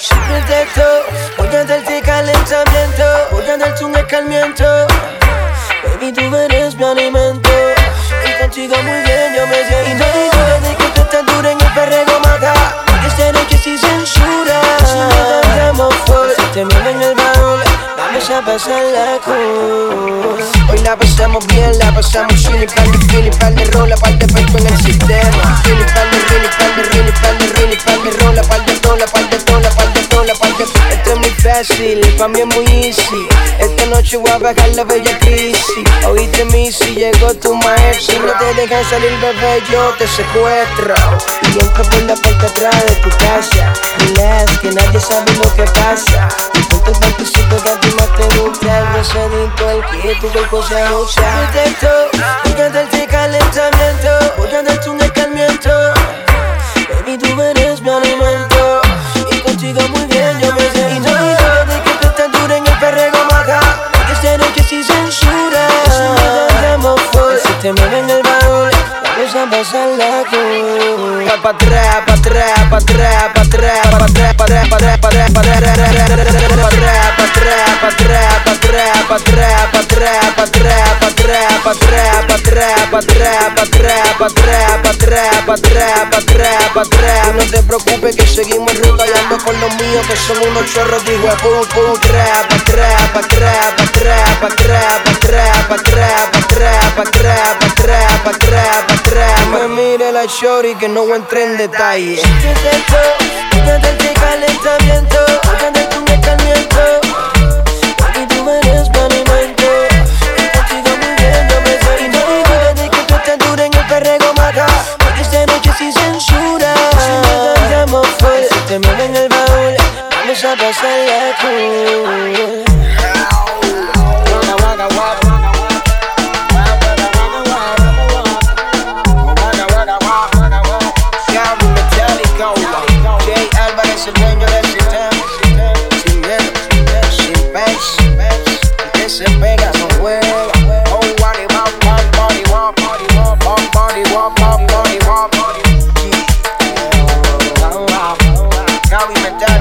Siempre intento, voy a darte calentamiento, a darte un escarmiento. Baby, tú eres mi alimento. Y contigo muy bien, yo me siento. Y no de que tú estás en el perrego mata. Que esta noche sin censura. Si me cantamos full, si te mueve en el baúl, vamos a pasarla cool. Hoy la pasamos bien, la pasamos chilling, par de feeling, par de rola, par de efecto en el par de rola, par de rola, par de rola, par de Esto es muy fácil, pa' mí es muy easy. Esta noche voy a bajar la bella crisis. Oíste mi si llegó tu maestro. Si no te dejan salir, bebé, yo te secuestro. Y entro por la parte atrás de tu casa. Relax, que nadie sabe lo que pasa. Ponte el panticito que a ti más te gusta. El rosadito, el que tu cuerpo se usa. Protecto, full, si te mueven el baúl, vamos a pasarla cool. Pa' atrás, pa' atrás, pa' atrás, pa' atrás, pa' atrás, pa' atrás, pa' atrás, pa' atrás, pa' atrás. No te preocupes que seguimos en con los míos que son unos chorros de pa' atrás, pa' atrás, pa' atrás, pa' atrás. No me mire la shorty que no entré en detalle. Siéntete olvídate del calentamiento, olvídate de tu mecamiento. Aquí tú me eres pa' mi mente. Contigo muriéndome soy. Y no me olvides de que tú estás dura en el perrego mata. Porque esta noche sin censura. Si me andamos full, te mueve el baúl. Vamos a pasar la cool. Now we met down.